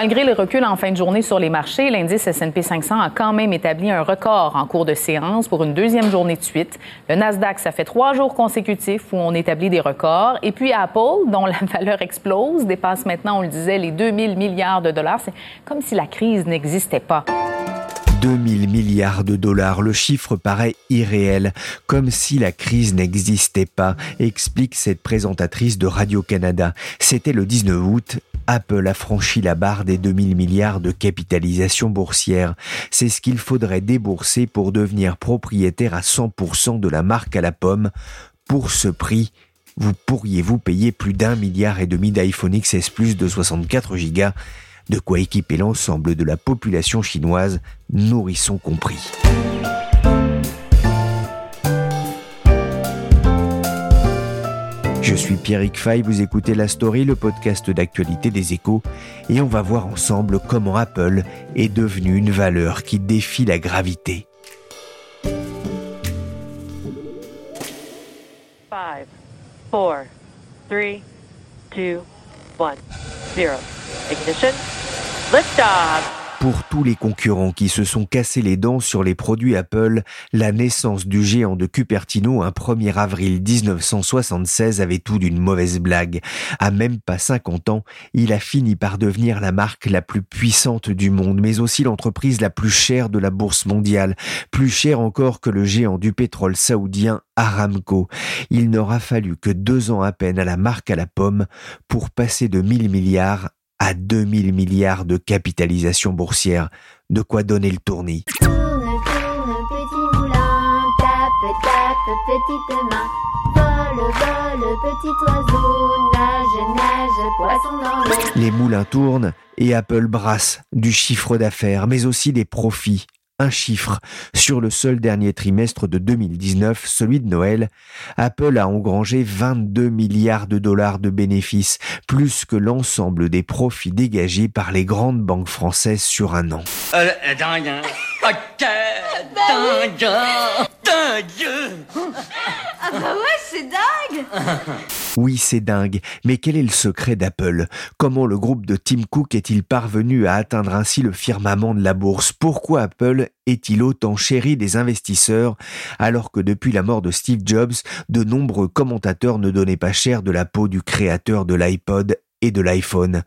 Malgré le recul en fin de journée sur les marchés, l'indice S&P 500 a quand même établi un record en cours de séance pour une deuxième journée de suite. Le Nasdaq, ça fait trois jours consécutifs où on établit des records. Et puis Apple, dont la valeur explose, dépasse maintenant, on le disait, les 2000 milliards de dollars. C'est comme si la crise n'existait pas. 2000 milliards de dollars. Le chiffre paraît irréel, comme si la crise n'existait pas, explique cette présentatrice de Radio-Canada. C'était le 19 août. Apple a franchi la barre des 2000 milliards de capitalisation boursière. C'est ce qu'il faudrait débourser pour devenir propriétaire à 100% de la marque à la pomme. Pour ce prix, vous pourriez vous payer plus d'un milliard et demi d'iPhone XS Plus de 64 gigas de quoi équiper l'ensemble de la population chinoise, nourrissons compris. Je suis Pierrick Fay, vous écoutez La Story, le podcast d'actualité des échos, et on va voir ensemble comment Apple est devenu une valeur qui défie la gravité. 5, 4, 3, 2, 1, 0. Ignition. Liftoff. Pour tous les concurrents qui se sont cassés les dents sur les produits Apple, la naissance du géant de Cupertino un 1er avril 1976 avait tout d'une mauvaise blague. À même pas 50 ans, il a fini par devenir la marque la plus puissante du monde, mais aussi l'entreprise la plus chère de la bourse mondiale, plus chère encore que le géant du pétrole saoudien Aramco. Il n'aura fallu que deux ans à peine à la marque à la pomme pour passer de 1000 milliards à 2000 milliards de capitalisation boursière, de quoi donner le tournis. Les moulins tournent et Apple brasse du chiffre d'affaires, mais aussi des profits un chiffre. Sur le seul dernier trimestre de 2019, celui de Noël, Apple a engrangé 22 milliards de dollars de bénéfices, plus que l'ensemble des profits dégagés par les grandes banques françaises sur un an. Euh, dingue, hein. Ok, dingue, hein. dingue. Ah bah ouais, c'est dingue Oui, c'est dingue, mais quel est le secret d'Apple? Comment le groupe de Tim Cook est-il parvenu à atteindre ainsi le firmament de la bourse? Pourquoi Apple est-il autant chéri des investisseurs? Alors que depuis la mort de Steve Jobs, de nombreux commentateurs ne donnaient pas cher de la peau du créateur de l'iPod et de l'iPhone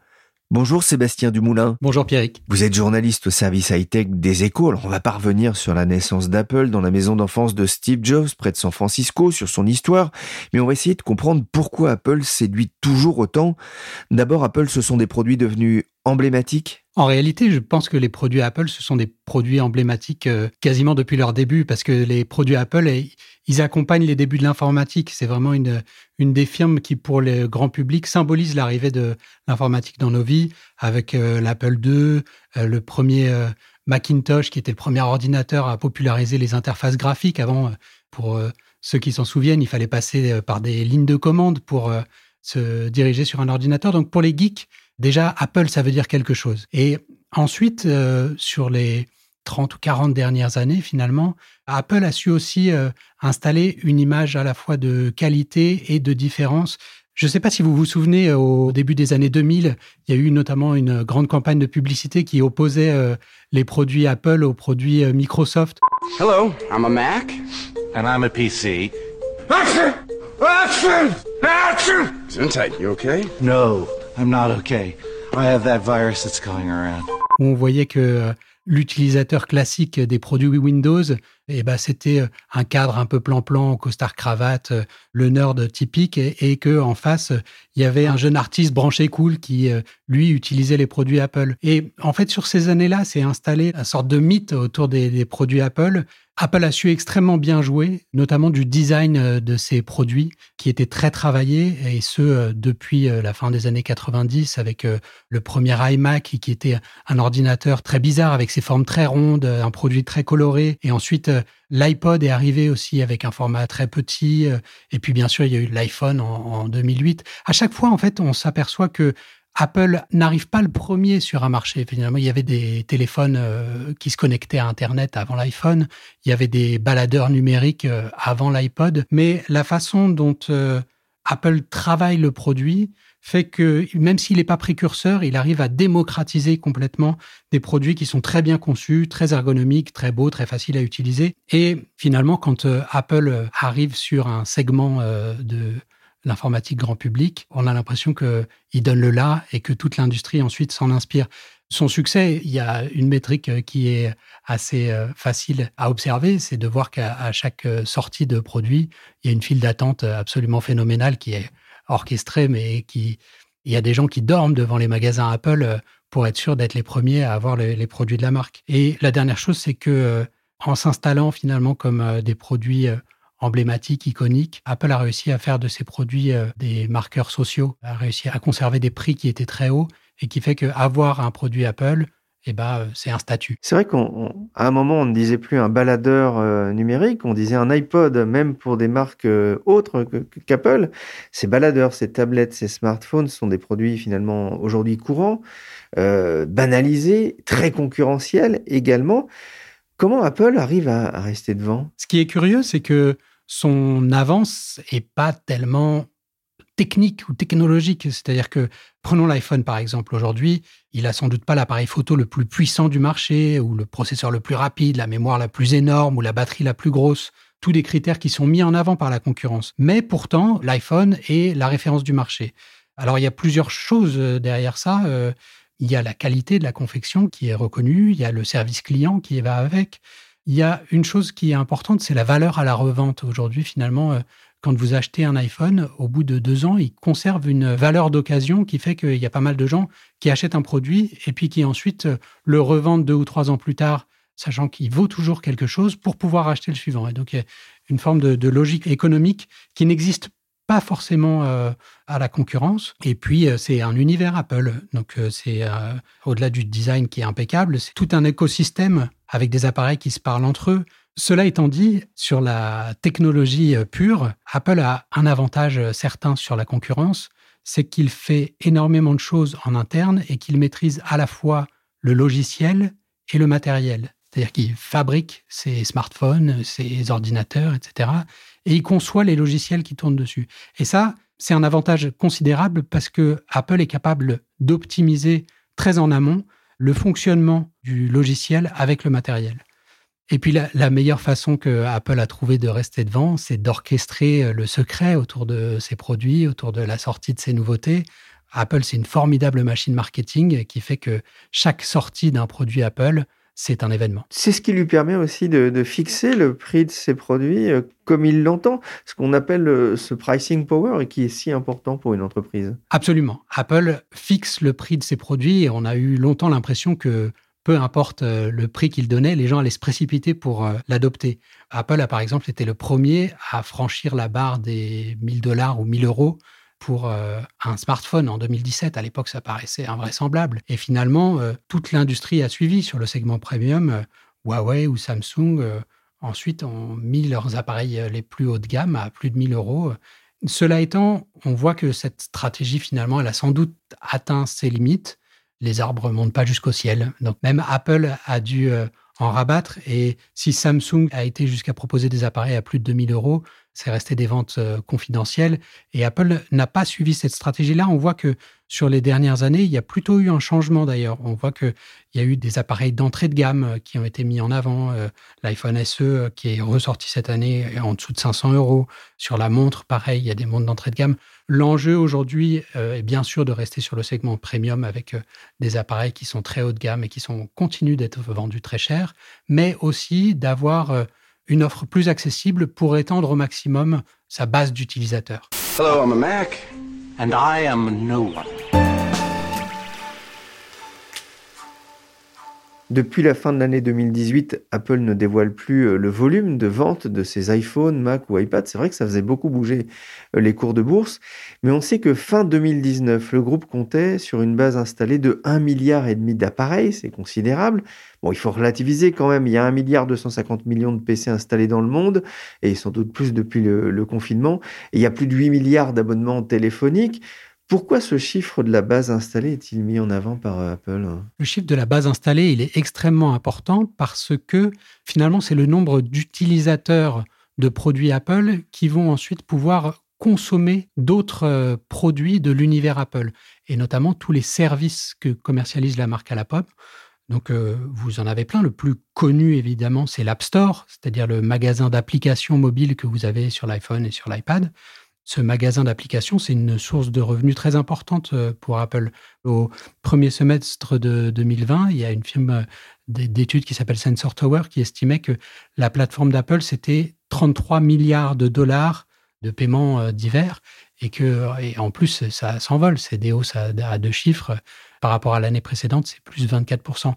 Bonjour Sébastien Dumoulin. Bonjour Pierrick. Vous êtes journaliste au service high-tech des échos. Alors on va parvenir sur la naissance d'Apple dans la maison d'enfance de Steve Jobs près de San Francisco, sur son histoire. Mais on va essayer de comprendre pourquoi Apple séduit toujours autant. D'abord, Apple, ce sont des produits devenus emblématiques En réalité, je pense que les produits Apple, ce sont des produits emblématiques euh, quasiment depuis leur début, parce que les produits Apple, eh, ils accompagnent les débuts de l'informatique. C'est vraiment une, une des firmes qui, pour le grand public, symbolise l'arrivée de l'informatique dans nos vies, avec euh, l'Apple II, euh, le premier euh, Macintosh, qui était le premier ordinateur à populariser les interfaces graphiques. Avant, pour ceux qui s'en souviennent, il fallait passer par des lignes de commande pour se diriger sur un ordinateur. Donc pour les geeks, déjà, Apple, ça veut dire quelque chose. Et ensuite, sur les 30 ou 40 dernières années, finalement, Apple a su aussi euh, installer une image à la fois de qualité et de différence. Je ne sais pas si vous vous souvenez, euh, au début des années 2000, il y a eu notamment une grande campagne de publicité qui opposait euh, les produits Apple aux produits euh, Microsoft. Hello, I'm a Mac. And I'm a PC. Action! Action! Action! Gesundheit, you okay? No, I'm not okay. I have that virus that's going around. On voyait que euh, l'utilisateur classique des produits Windows, eh ben, c'était euh, un cadre un peu plan-plan, costard cravate, euh, le nerd typique, et, et que en face, il y avait un jeune artiste branché cool qui, lui, utilisait les produits Apple. Et en fait, sur ces années-là, c'est installé une sorte de mythe autour des, produits Apple Apple a su extrêmement bien jouer, notamment du design euh, de ses produits qui étaient très travaillés et ce euh, depuis euh, la fin des années 90 avec le premier iMac qui était un ordinateur très bizarre avec ses formes très rondes, un produit très coloré et ensuite l'iPod est arrivé aussi avec un format très petit et puis bien sûr il y a eu l'iPhone en 2008. À chaque fois en fait on s'aperçoit que Apple n'arrive pas le premier sur un marché. Finalement, il y avait des téléphones euh, qui se connectaient à Internet avant l'iPhone. Il y avait des baladeurs numériques euh, avant l'iPod. Mais la façon dont euh, Apple travaille le produit fait que même s'il n'est pas précurseur, il arrive à démocratiser complètement des produits qui sont très bien conçus, très ergonomiques, très beaux, très faciles à utiliser. Et finalement, quand Apple arrive sur un segment de l'informatique grand public, on a l'impression qu'il donne le là et que toute l'industrie ensuite s'en inspire. Son succès, il y a une métrique euh, qui est assez euh, facile à observer, c'est de voir qu'à chaque euh, sortie de produit, il y a une file d'attente absolument phénoménale qui est orchestrée, mais qui il y a des gens qui dorment devant les magasins Apple pour être sûr d'être les premiers à avoir les, produits de la marque. Et la dernière chose, c'est que en s'installant finalement comme des produits emblématique, iconique. Apple a réussi à faire de ses produits euh, des marqueurs sociaux, a réussi à conserver des prix qui étaient très hauts et qui fait qu'avoir un produit Apple, eh ben, euh, c'est un statut. C'est vrai qu'à un moment, on ne disait plus un baladeur euh, numérique, on disait un iPod, même pour des marques autres qu'Apple. Ces baladeurs, ces tablettes, ces smartphones sont des produits finalement aujourd'hui courants, banalisés, très concurrentiels également. Comment Apple arrive à, à rester devant? Ce qui est curieux, c'est que son avance est pas tellement technique ou technologique. C'est-à-dire que, prenons l'iPhone par exemple, aujourd'hui, il a sans doute pas l'appareil photo le plus puissant du marché, ou le processeur le plus rapide, la mémoire la plus énorme, ou la batterie la plus grosse. Tous des critères qui sont mis en avant par la concurrence. Mais pourtant, l'iPhone est la référence du marché. Alors, il y a plusieurs choses euh, derrière ça. Euh, il y a la qualité de la confection qui est reconnue, il y a le service client qui va avec, il y a une chose qui est importante, c'est la valeur à la revente. Aujourd'hui, finalement, euh, quand vous achetez un iPhone, au bout de deux ans, il conserve une valeur d'occasion qui fait qu'il y a pas mal de gens qui achètent un produit et puis qui ensuite euh, le revendent deux ou trois ans plus tard, sachant qu'il vaut toujours quelque chose pour pouvoir acheter le suivant. Et donc, il y a une forme de, logique économique qui n'existe pas forcément euh, à la concurrence. Et puis, c'est un univers Apple. Donc, c'est au-delà du design qui est impeccable, c'est tout un écosystème avec des appareils qui se parlent entre eux. Cela étant dit, sur la technologie euh, pure, Apple a un avantage euh, certain sur la concurrence, c'est qu'il fait énormément de choses en interne et qu'il maîtrise à la fois le logiciel et le matériel. C'est-à-dire qu'il fabrique ses smartphones, ses ordinateurs, etc. Et il conçoit les logiciels qui tournent dessus. Et ça, c'est un avantage considérable parce que Apple est capable d'optimiser très en amont le fonctionnement du logiciel avec le matériel. Et puis la, meilleure façon que Apple a trouvé de rester devant, c'est d'orchestrer euh, le secret autour de ses produits, autour de la sortie de ses nouveautés. Apple, c'est une formidable machine marketing qui fait que chaque sortie d'un produit Apple c'est un événement. C'est ce qui lui permet aussi de, fixer le prix de ses produits euh, comme il l'entend, ce qu'on appelle euh, ce pricing power et qui est si important pour une entreprise. Absolument. Apple fixe le prix de ses produits et on a eu longtemps l'impression que peu importe euh, le prix qu'il donnait, les gens allaient se précipiter pour l'adopter. Apple a par exemple été le premier à franchir la barre des 1000 dollars ou 1000 euros pour euh, un smartphone en 2017. À l'époque, ça paraissait invraisemblable. Et finalement, euh, toute l'industrie a suivi sur le segment premium. Euh, Huawei ou Samsung, ensuite, ont mis leurs appareils les plus haut de gamme à plus de 1000 euros. Cela étant, on voit que cette stratégie, finalement, elle a sans doute atteint ses limites. Les arbres ne montent pas jusqu'au ciel. Donc, même Apple a dû en rabattre. Et si Samsung a été jusqu'à proposer des appareils à plus de 2000 euros, c'est resté des ventes euh, confidentielles. Et Apple n'a pas suivi cette stratégie-là. On voit que sur les dernières années, il y a plutôt eu un changement d'ailleurs. On voit qu'il y a eu des appareils d'entrée de gamme euh, qui ont été mis en avant. Euh, L'iPhone SE qui est ressorti cette année en dessous de 500 euros. Sur la montre, pareil, il y a des montres d'entrée de gamme. L'enjeu aujourd'hui est bien sûr de rester sur le segment premium avec des appareils qui sont très haut de gamme et qui sont continuent d'être vendus très cher, mais aussi d'avoir une offre plus accessible pour étendre au maximum sa base d'utilisateurs. Hello, I'm a Mac, and I am no one. Depuis la fin de l'année 2018, Apple ne dévoile plus euh, le volume de vente de ses iPhones, Mac ou iPad. C'est vrai que ça faisait beaucoup bouger euh, les cours de bourse, mais on sait que fin 2019, le groupe comptait sur une base installée de 1 milliard et demi d'appareils, c'est considérable. Bon, il faut relativiser quand même, il y a 1 milliard 250 millions de PC installés dans le monde, et sans doute plus depuis le, confinement, il y a plus de 8 milliards d'abonnements téléphoniques. Pourquoi ce chiffre de la base installée est-il mis en avant par euh, Apple Le chiffre de la base installée, il est extrêmement important parce que finalement, c'est le nombre d'utilisateurs de produits Apple qui vont ensuite pouvoir consommer d'autres euh, produits de l'univers Apple, et notamment tous les services que commercialise la marque à la pop. Donc, euh, vous en avez plein. Le plus connu, évidemment, c'est l'App Store, c'est-à-dire le magasin d'applications mobiles que vous avez sur l'iPhone et sur l'iPad ce magasin d'applications, c'est une source de revenus très importante euh, pour Apple. Au premier semestre de 2020, il y a une firme euh, d'études qui s'appelle Sensor Tower qui estimait que la plateforme d'Apple, c'était 33 milliards de dollars de paiements euh, divers et que et en plus, ça s'envole. C'est des hausses à, à deux chiffres. Par rapport à l'année précédente, c'est plus 24%.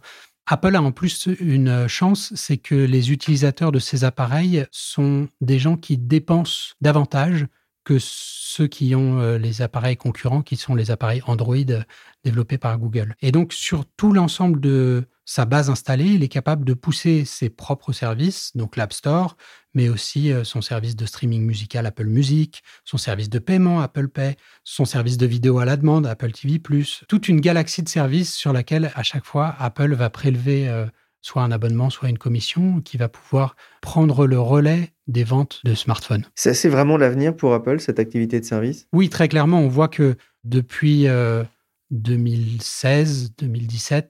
Apple a en plus une chance, c'est que les utilisateurs de ces appareils sont des gens qui dépensent davantage que ceux qui ont euh, les appareils concurrents, qui sont les appareils Android euh, développés par Google. Et donc, sur tout l'ensemble de sa base installée, il est capable de pousser ses propres services, donc l'App Store, mais aussi euh, son service de streaming musical Apple Music, son service de paiement Apple Pay, son service de vidéo à la demande Apple TV+, toute une galaxie de services sur laquelle, à chaque fois, Apple va prélever soit un abonnement, soit une commission, qui va pouvoir prendre le relais des ventes de smartphones. C'est vraiment l'avenir pour Apple, cette activité de service? Oui, très clairement. On voit que depuis 2016-2017, euh,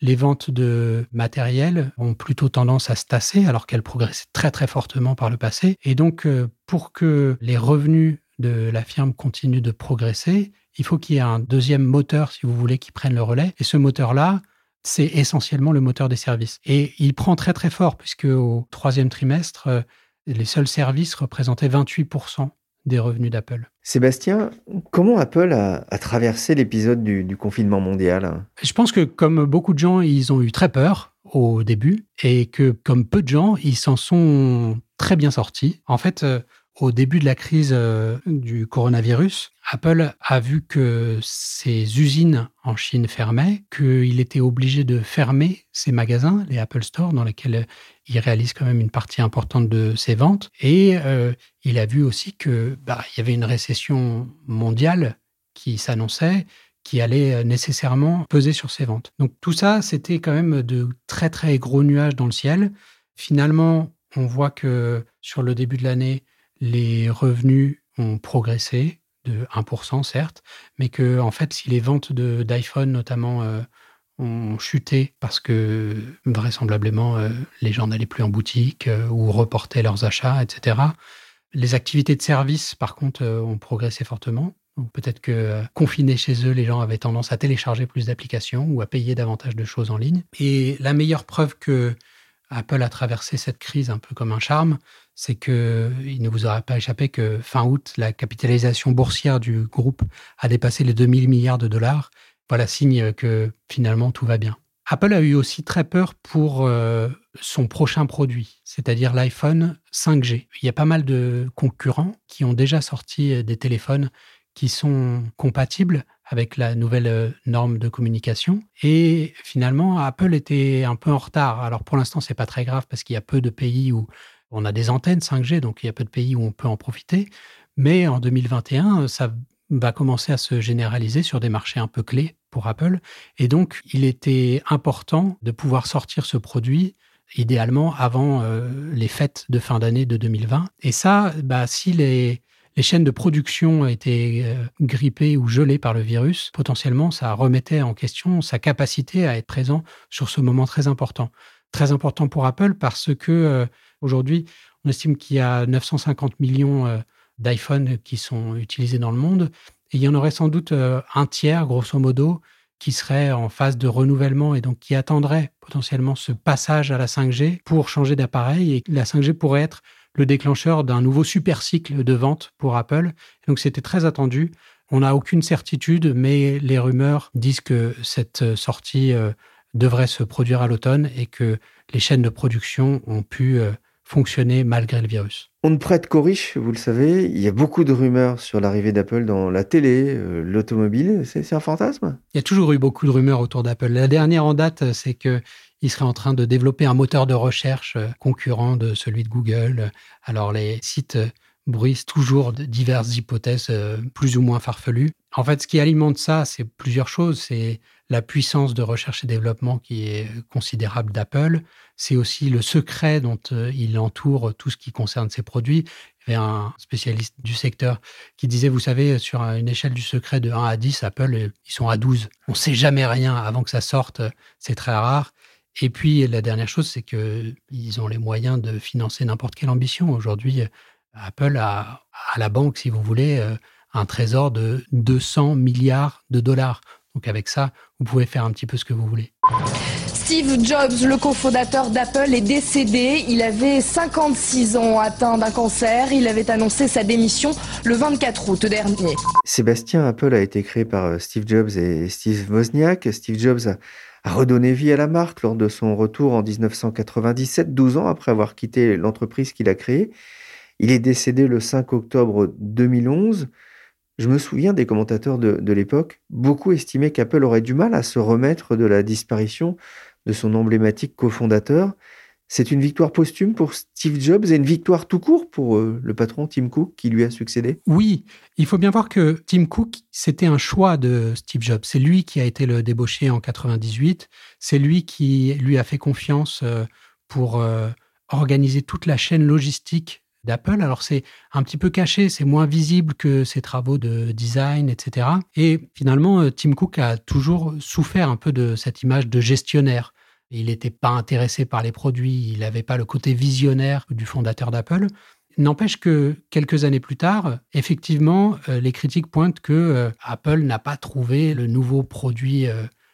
les ventes de matériel ont plutôt tendance à se tasser alors qu'elles progressaient très très fortement par le passé. Et donc, euh, pour que les revenus de la firme continuent de progresser, il faut qu'il y ait un deuxième moteur, si vous voulez, qui prenne le relais. Et ce moteur-là, c'est essentiellement le moteur des services. Et il prend très très fort, puisque au troisième trimestre, euh, les seuls services représentaient 28% des revenus d'Apple. Sébastien, comment Apple a, traversé l'épisode du, confinement mondial? Je pense que comme beaucoup de gens, ils ont eu très peur au début et que comme peu de gens, ils s'en sont très bien sortis. En fait, euh, au début de la crise euh, du coronavirus, Apple a vu que ses usines en Chine fermaient, qu'il était obligé de fermer ses magasins, les Apple Store, dans lesquels il réalise quand même une partie importante de ses ventes. Et euh, il a vu aussi que bah, il y avait une récession mondiale qui s'annonçait, qui allait nécessairement peser sur ses ventes. Donc tout ça, c'était quand même de très très gros nuages dans le ciel. Finalement, on voit que sur le début de l'année, les revenus ont progressé de 1%, certes, mais que, en fait, si les ventes d'iPhone, notamment, euh, ont chuté parce que vraisemblablement euh, les gens n'allaient plus en boutique euh, ou reportaient leurs achats, etc. Les activités de service, par contre, ont progressé fortement. Peut-être que confinés chez eux, les gens avaient tendance à télécharger plus d'applications ou à payer davantage de choses en ligne. Et la meilleure preuve que Apple a traversé cette crise un peu comme un charme, c'est que il ne vous aura pas échappé que fin août, la capitalisation boursière du groupe a dépassé les 2000 milliards de dollars. Voilà signe que finalement tout va bien. Apple a eu aussi très peur pour euh, son prochain produit, c'est-à-dire l'iPhone 5G. Il y a pas mal de concurrents qui ont déjà sorti des téléphones qui sont compatibles avec la nouvelle euh, norme de communication. Et finalement, Apple était un peu en retard. Alors pour l'instant, c'est pas très grave parce qu'il y a peu de pays où on a des antennes 5G, donc il y a peu de pays où on peut en profiter. Mais en 2021, ça va commencer à se généraliser sur des marchés un peu clés pour Apple. Et donc, il était important de pouvoir sortir ce produit idéalement avant les fêtes de fin d'année de 2020. Et ça, bah, si les, les chaînes de production étaient grippées ou gelées par le virus, potentiellement, ça remettait en question sa capacité à être présent sur ce moment très important. Très important pour Apple parce que aujourd'hui, on estime qu'il y a 950 millions d'iPhone qui sont utilisés dans le monde. Et il y en aurait sans doute un tiers, grosso modo, qui serait en phase de renouvellement et donc qui attendrait potentiellement ce passage à la 5G pour changer d'appareil. Et la 5G pourrait être le déclencheur d'un nouveau super cycle de vente pour Apple. Donc c'était très attendu. On n'a aucune certitude, mais les rumeurs disent que cette sortie devrait se produire à l'automne et que les chaînes de production ont pu fonctionner malgré le virus. On ne prête qu'aux riches, vous le savez. Il y a beaucoup de rumeurs sur l'arrivée d'Apple dans la télé, euh, l'automobile. C'est un fantasme? Il y a toujours eu beaucoup de rumeurs autour d'Apple. La dernière en date, c'est que il serait en train de développer un moteur de recherche euh, concurrent de celui de Google. Alors les sites euh, bruissent toujours de diverses hypothèses plus ou moins farfelues. En fait, ce qui alimente ça, c'est plusieurs choses. C'est la puissance de recherche et développement qui est considérable d'Apple. C'est aussi le secret dont euh, il entoure tout ce qui concerne ses produits. Il y avait un spécialiste du secteur qui disait, vous savez, sur une échelle du secret de 1 à 10, Apple, euh, ils sont à 12. On ne sait jamais rien avant que ça sorte. C'est très rare. Et puis, la dernière chose, c'est qu'ils ont les moyens de financer n'importe quelle ambition. Aujourd'hui, Apple a à la banque, si vous voulez, euh, un trésor de 200 milliards de dollars. Donc avec ça, vous pouvez faire un petit peu ce que vous voulez. Steve Jobs, le cofondateur d'Apple, est décédé. Il avait 56 ans, atteint d'un cancer. Il avait annoncé sa démission le 24 août dernier. Sébastien, Apple a été créé par euh, Steve Jobs et Steve Wozniak. Steve Jobs a, a redonné vie à la marque lors de son retour en 1997, 12 ans après avoir quitté l'entreprise qu'il a créée. Il est décédé le 5 octobre 2011. Je me souviens des commentateurs de, l'époque, beaucoup estimaient qu'Apple aurait du mal à se remettre de la disparition de son emblématique cofondateur. C'est une victoire posthume pour Steve Jobs et une victoire tout court pour euh, le patron Tim Cook qui lui a succédé? Oui, il faut bien voir que Tim Cook, c'était un choix de Steve Jobs. C'est lui qui a été le débauché en 98. C'est lui qui lui a fait confiance euh, pour euh, organiser toute la chaîne logistique d'Apple. Alors c'est un petit peu caché, c'est moins visible que ses travaux de design, etc. Et finalement, Tim Cook a toujours souffert un peu de cette image de gestionnaire. Il n'était pas intéressé par les produits, il n'avait pas le côté visionnaire du fondateur d'Apple. N'empêche que quelques années plus tard, effectivement, euh, les critiques pointent que euh, Apple n'a pas trouvé le nouveau produit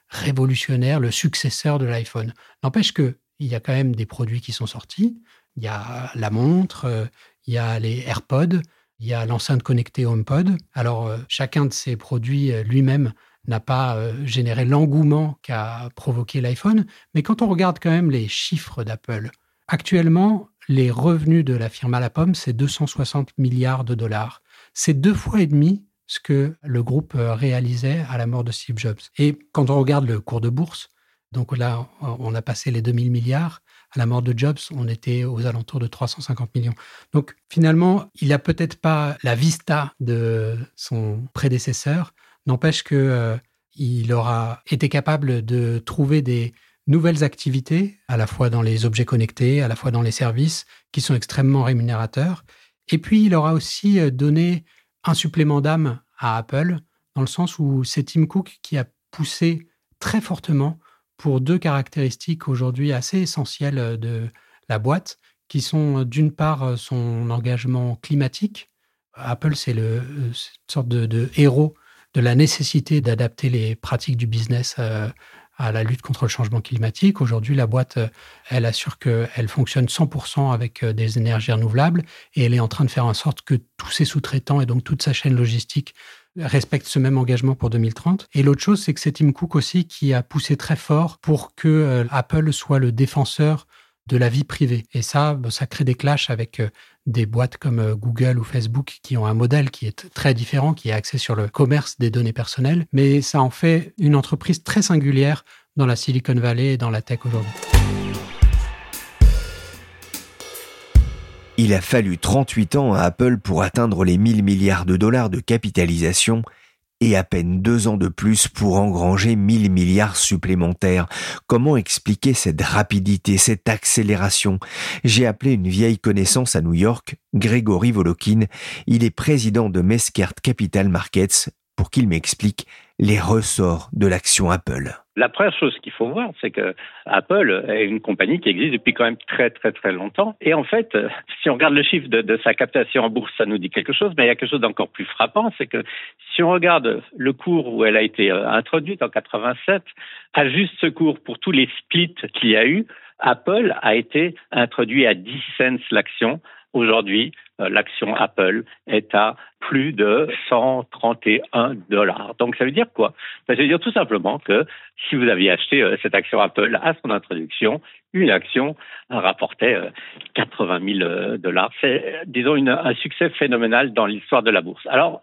révolutionnaire, le successeur de l'iPhone. N'empêche que il y a quand même des produits qui sont sortis. Il y a la montre, euh, il y a les AirPods, il y a l'enceinte connectée HomePod. Alors, euh, chacun de ces produits euh, lui-même n'a pas généré l'engouement qu'a provoqué l'iPhone, mais quand on regarde quand même les chiffres d'Apple, actuellement, les revenus de la firme à la pomme, c'est 260 milliards de dollars. C'est deux fois et demi ce que le groupe réalisait à la mort de Steve Jobs. Et quand on regarde le cours de bourse, donc là, on a passé les 2000 milliards, à la mort de Jobs, on était aux alentours de 350 millions. Donc finalement, il n'a peut-être pas la vista de son prédécesseur, n'empêche que euh, il aura été capable de trouver des nouvelles activités, à la fois dans les objets connectés, à la fois dans les services, qui sont extrêmement rémunérateurs. Et puis, il aura aussi euh, donné un supplément d'âme à Apple, dans le sens où c'est Tim Cook qui a poussé très fortement pour deux caractéristiques aujourd'hui assez essentielles euh, de la boîte, qui sont d'une part son engagement climatique. Apple, c'est une sorte de, héros de la nécessité d'adapter les pratiques du business à la lutte contre le changement climatique. Aujourd'hui, la boîte, elle assure qu'elle fonctionne 100% avec des énergies renouvelables et elle est en train de faire en sorte que tous ses sous-traitants et donc toute sa chaîne logistique respecte ce même engagement pour 2030. Et l'autre chose, c'est que c'est Tim Cook aussi qui a poussé très fort pour que euh, Apple soit le défenseur de la vie privée. Et ça, bah, ça crée des clashs avec euh, des boîtes comme euh, Google ou Facebook qui ont un modèle qui est très différent, qui est axé sur le commerce des données personnelles. Mais ça en fait une entreprise très singulière dans la Silicon Valley et dans la tech aujourd'hui. Il a fallu 38 ans à Apple pour atteindre les 1000 milliards de dollars de capitalisation et à peine deux ans de plus pour engranger 1000 milliards supplémentaires. Comment expliquer cette rapidité, cette accélération? J'ai appelé une vieille connaissance à New York, Grégory Volokin. Il est président de Meskert Capital Markets pour qu'il m'explique les ressorts de l'action Apple. La première chose qu'il faut voir, c'est que Apple est une compagnie qui existe depuis quand même très très très longtemps. Et en fait, euh, si on regarde le chiffre de, sa captation en bourse, ça nous dit quelque chose. Mais il y a quelque chose d'encore plus frappant, c'est que si on regarde le cours où elle a été euh, introduite en 87, à juste ce cours pour tous les splits qu'il y a eu, Apple a été introduit à 10 cents l'action Aujourd'hui, euh, l'action Apple est à plus de 131 dollars. Donc ça veut dire quoi? Ça veut dire tout simplement que si vous aviez acheté euh, cette action Apple à son introduction, une action rapportait 80 euh, 000 dollars. C'est, disons, un succès phénoménal dans l'histoire de la bourse. Alors,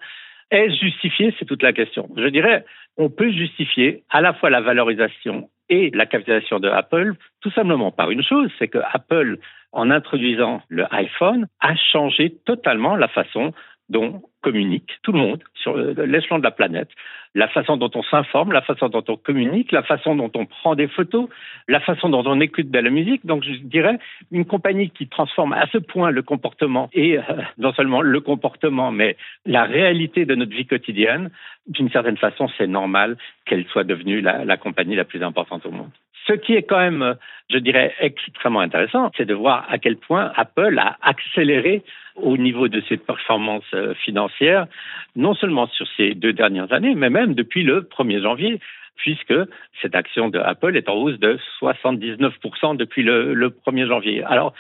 est-ce justifié? C'est toute la question. Je dirais, on peut justifier à la fois la valorisation et la capitalisation de Apple tout simplement par une chose, c'est que Apple en introduisant le iPhone, a changé totalement la façon dont communique tout le monde sur l'échelon de la planète, la façon dont on s'informe, la façon dont on communique, la façon dont on prend des photos, la façon dont on écoute de la musique. Donc je dirais une compagnie qui transforme à ce point le comportement et euh, non seulement le comportement, mais la réalité de notre vie quotidienne, d'une certaine façon, c'est normal qu'elle soit devenue la, la compagnie la plus importante au monde. Ce qui est quand même, je dirais, extrêmement intéressant, c'est de voir à quel point Apple a accéléré au niveau de ses performances euh, financières, non seulement sur ces deux dernières années, mais même depuis le 1er janvier puisque cette action de Apple est en hausse de 79% depuis le, le 1er janvier. Alors,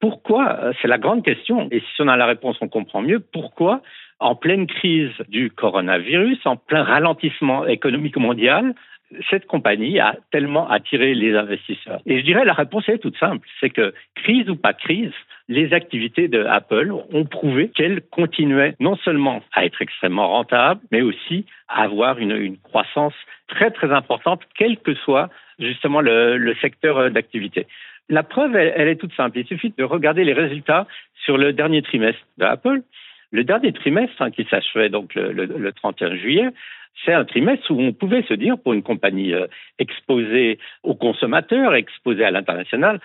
pourquoi euh, C'est la grande question. Et si on a la réponse, on comprend mieux. Pourquoi, en pleine crise du coronavirus, en plein ralentissement économique mondial, cette compagnie a tellement attiré les investisseurs Et je dirais la réponse est toute simple, c'est que crise ou pas crise, les activités de Apple ont prouvé qu'elles continuaient non seulement à être extrêmement rentables, mais aussi à avoir une, croissance très très importante, quel que soit justement le, secteur d'activité. La preuve, elle, est toute simple. Il suffit de regarder les résultats sur le dernier trimestre d'Apple. Le dernier trimestre, hein, qui s'achevait donc le 31 juillet, c'est un trimestre où on pouvait se dire, pour une compagnie euh, exposée aux consommateurs, exposée à l'international,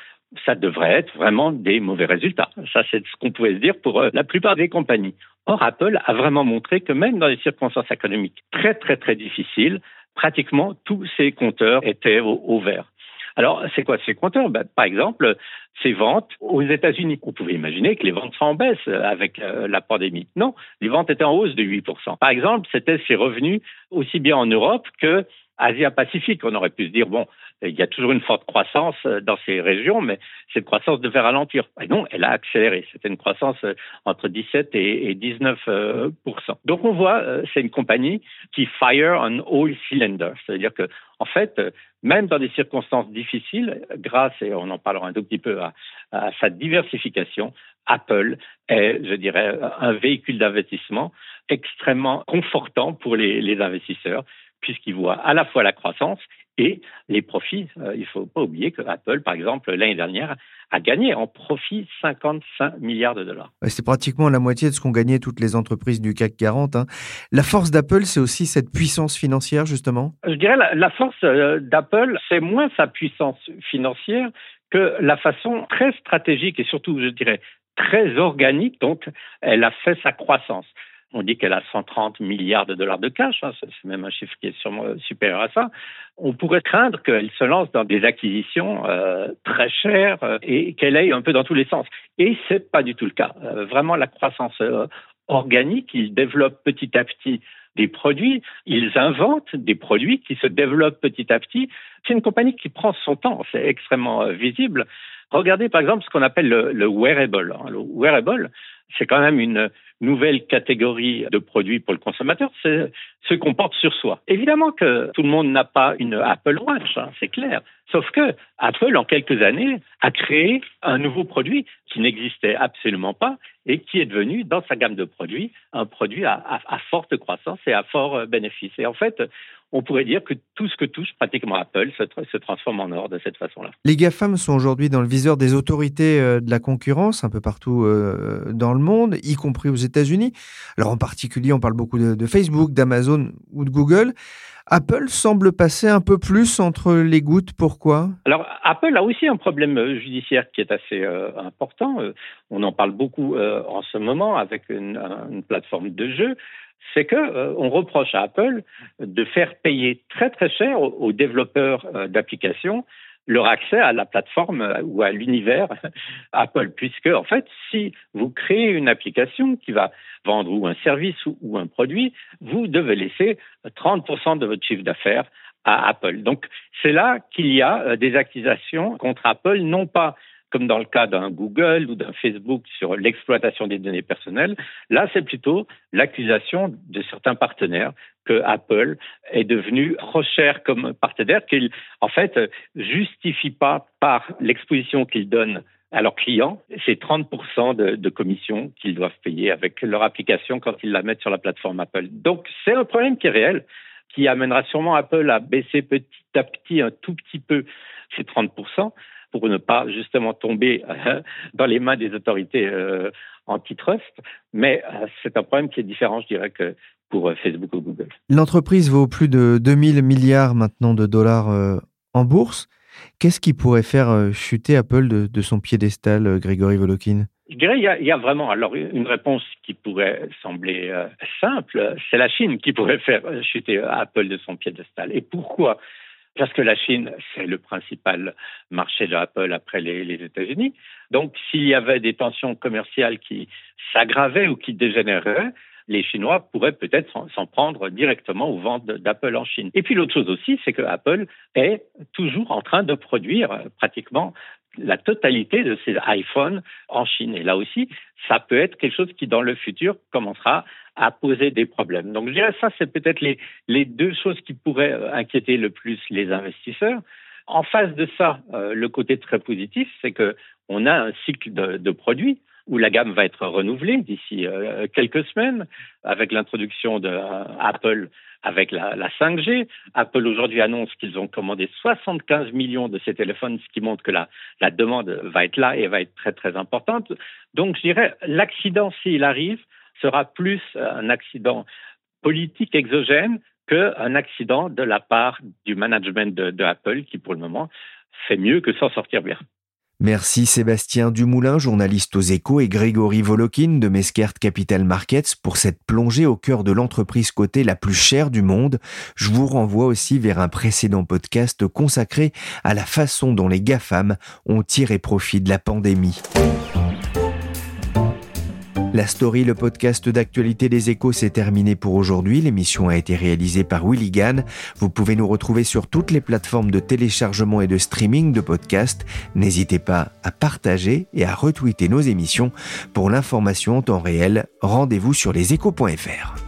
ça devrait être vraiment des mauvais résultats. Ça, c'est ce qu'on pouvait se dire pour euh, la plupart des compagnies. Or, Apple a vraiment montré que même dans des circonstances économiques très, très, très difficiles, pratiquement tous ses compteurs étaient au, au vert. Alors, c'est quoi ces compteurs? Ben, Par exemple, ces ventes aux États-Unis. On pouvait imaginer que les ventes seraient en baisse avec euh, la pandémie. Non, les ventes étaient en hausse de 8%. Par exemple, c'était ces revenus aussi bien en Europe que Asia-Pacifique. On aurait pu se dire, bon, il y a toujours une forte croissance euh, dans ces régions, mais cette croissance devait ralentir. Et non, elle a accéléré. C'était une croissance euh, entre 17 et 19 Donc on voit, c'est une compagnie qui fire on all cylinders, c'est-à-dire que en fait, même dans des circonstances difficiles, grâce, et on en parlera un tout petit peu, à, sa diversification, Apple est, je dirais, un véhicule d'investissement extrêmement confortant pour les investisseurs, puisqu'ils voient à la fois la croissance et les profits. Euh, il ne faut pas oublier que Apple, par exemple, l'année dernière, a gagné en profit 55 milliards de dollars. C'est pratiquement la moitié de ce qu'ont gagné toutes les entreprises du CAC 40. Hein. La force d'Apple, c'est aussi cette puissance financière, justement? Je dirais la, la force euh, d'Apple, c'est moins sa puissance financière que la façon très stratégique et surtout, je dirais, très organique dont elle a fait sa croissance. On dit qu'elle a 130 milliards de dollars de cash, hein, c'est même un chiffre qui est sûrement supérieur à ça. On pourrait craindre qu'elle se lance dans des acquisitions euh, très chères euh, et qu'elle aille un peu dans tous les sens. Et c'est pas du tout le cas. Euh, vraiment, la croissance organique, il développe petit à petit des produits, ils inventent des produits qui se développent petit à petit. C'est une compagnie qui prend son temps, c'est extrêmement visible. Regardez par exemple ce qu'on appelle le, le wearable. Le wearable, c'est quand même une nouvelle catégorie de produits pour le consommateur, c'est ce qu'on porte sur soi. Évidemment que tout le monde n'a pas une Apple Watch, hein, c'est clair. Sauf que Apple, en quelques années, a créé un nouveau produit qui n'existait absolument pas et qui est devenu, dans sa gamme de produits, un produit à, forte croissance et à fort euh, bénéfice. Et en fait, on pourrait dire que tout ce que touche pratiquement Apple se, se transforme en or de cette façon-là. Les GAFAM sont aujourd'hui dans le viseur des autorités euh, de la concurrence un peu partout euh, dans le monde, y compris aux États-Unis. Alors en particulier, on parle beaucoup de, Facebook, d'Amazon ou de Google. Apple semble passer un peu plus entre les gouttes. Pourquoi? Alors, Apple a aussi un problème euh, judiciaire qui est assez euh, important. Euh, on en parle beaucoup en ce moment avec une, une plateforme de jeu. C'est que on reproche à Apple de faire payer très très cher aux développeurs d'applications leur accès à la plateforme euh, ou à l'univers Apple, puisque en fait, si vous créez une application qui va vendre ou un service ou, un produit, vous devez laisser 30% de votre chiffre d'affaires à Apple. Donc c'est là qu'il y a euh, des accusations contre Apple, non pas comme dans le cas d'un Google ou d'un Facebook sur l'exploitation des données personnelles. Là, c'est plutôt l'accusation de certains partenaires que Apple est devenu trop cher comme partenaire, qu'il en fait justifie pas par l'exposition qu'ils donnent à leurs clients, c'est 30% de, de commissions qu'ils doivent payer avec leur application quand ils la mettent sur la plateforme Apple. Donc c'est un problème qui est réel, qui amènera sûrement Apple à baisser petit à petit un tout petit peu ces 30% pour ne pas justement tomber euh, dans les mains des autorités euh, antitrust. Mais euh, c'est un problème qui est différent, je dirais, que pour Facebook ou Google. L'entreprise vaut plus de 2000 milliards maintenant de dollars en bourse. Qu'est-ce qui pourrait faire chuter Apple de, son piédestal, Grégory Volokin? Je dirais il y, a, vraiment alors une réponse qui pourrait sembler simple, c'est la Chine qui pourrait faire chuter Apple de son piédestal. Et pourquoi? Parce que la Chine, c'est le principal marché de après les, les États-Unis. Donc, s'il y avait des tensions commerciales qui s'aggravaient ou qui dégénéraient, les Chinois pourraient peut-être s'en prendre directement aux ventes d'Apple en Chine. Et puis l'autre chose aussi, c'est que Apple est toujours en train de produire pratiquement la totalité de ses iPhones en Chine. Et là aussi, ça peut être quelque chose qui, dans le futur, commencera à poser des problèmes. Donc, je dirais ça, c'est peut-être les, deux choses qui pourraient euh, inquiéter le plus les investisseurs. En face de ça, euh, le côté très positif, c'est que on a un cycle de, produits où la gamme va être renouvelée d'ici euh, quelques semaines avec l'introduction de euh, Apple avec la, la 5G. Apple aujourd'hui annonce qu'ils ont commandé 75 millions de ces téléphones, ce qui montre que la, la demande va être là et va être très très importante. Donc je dirais l'accident s'il arrive sera plus un accident politique exogène qu'un accident de la part du management de, Apple qui pour le moment fait mieux que s'en sortir bien. Merci Sébastien Dumoulin, journaliste aux échos, et Grégory Volokin de Meskert Capital Markets pour cette plongée au cœur de l'entreprise cotée la plus chère du monde. Je vous renvoie aussi vers un précédent podcast consacré à la façon dont les GAFAM ont tiré profit de la pandémie. La story, le podcast d'actualité des échos, s'est terminé pour aujourd'hui. L'émission a été réalisée par Willy Gann. Vous pouvez nous retrouver sur toutes les plateformes de téléchargement et de streaming de podcasts. N'hésitez pas à partager et à retweeter nos émissions. Pour l'information en temps réel, rendez-vous sur leséchos.fr.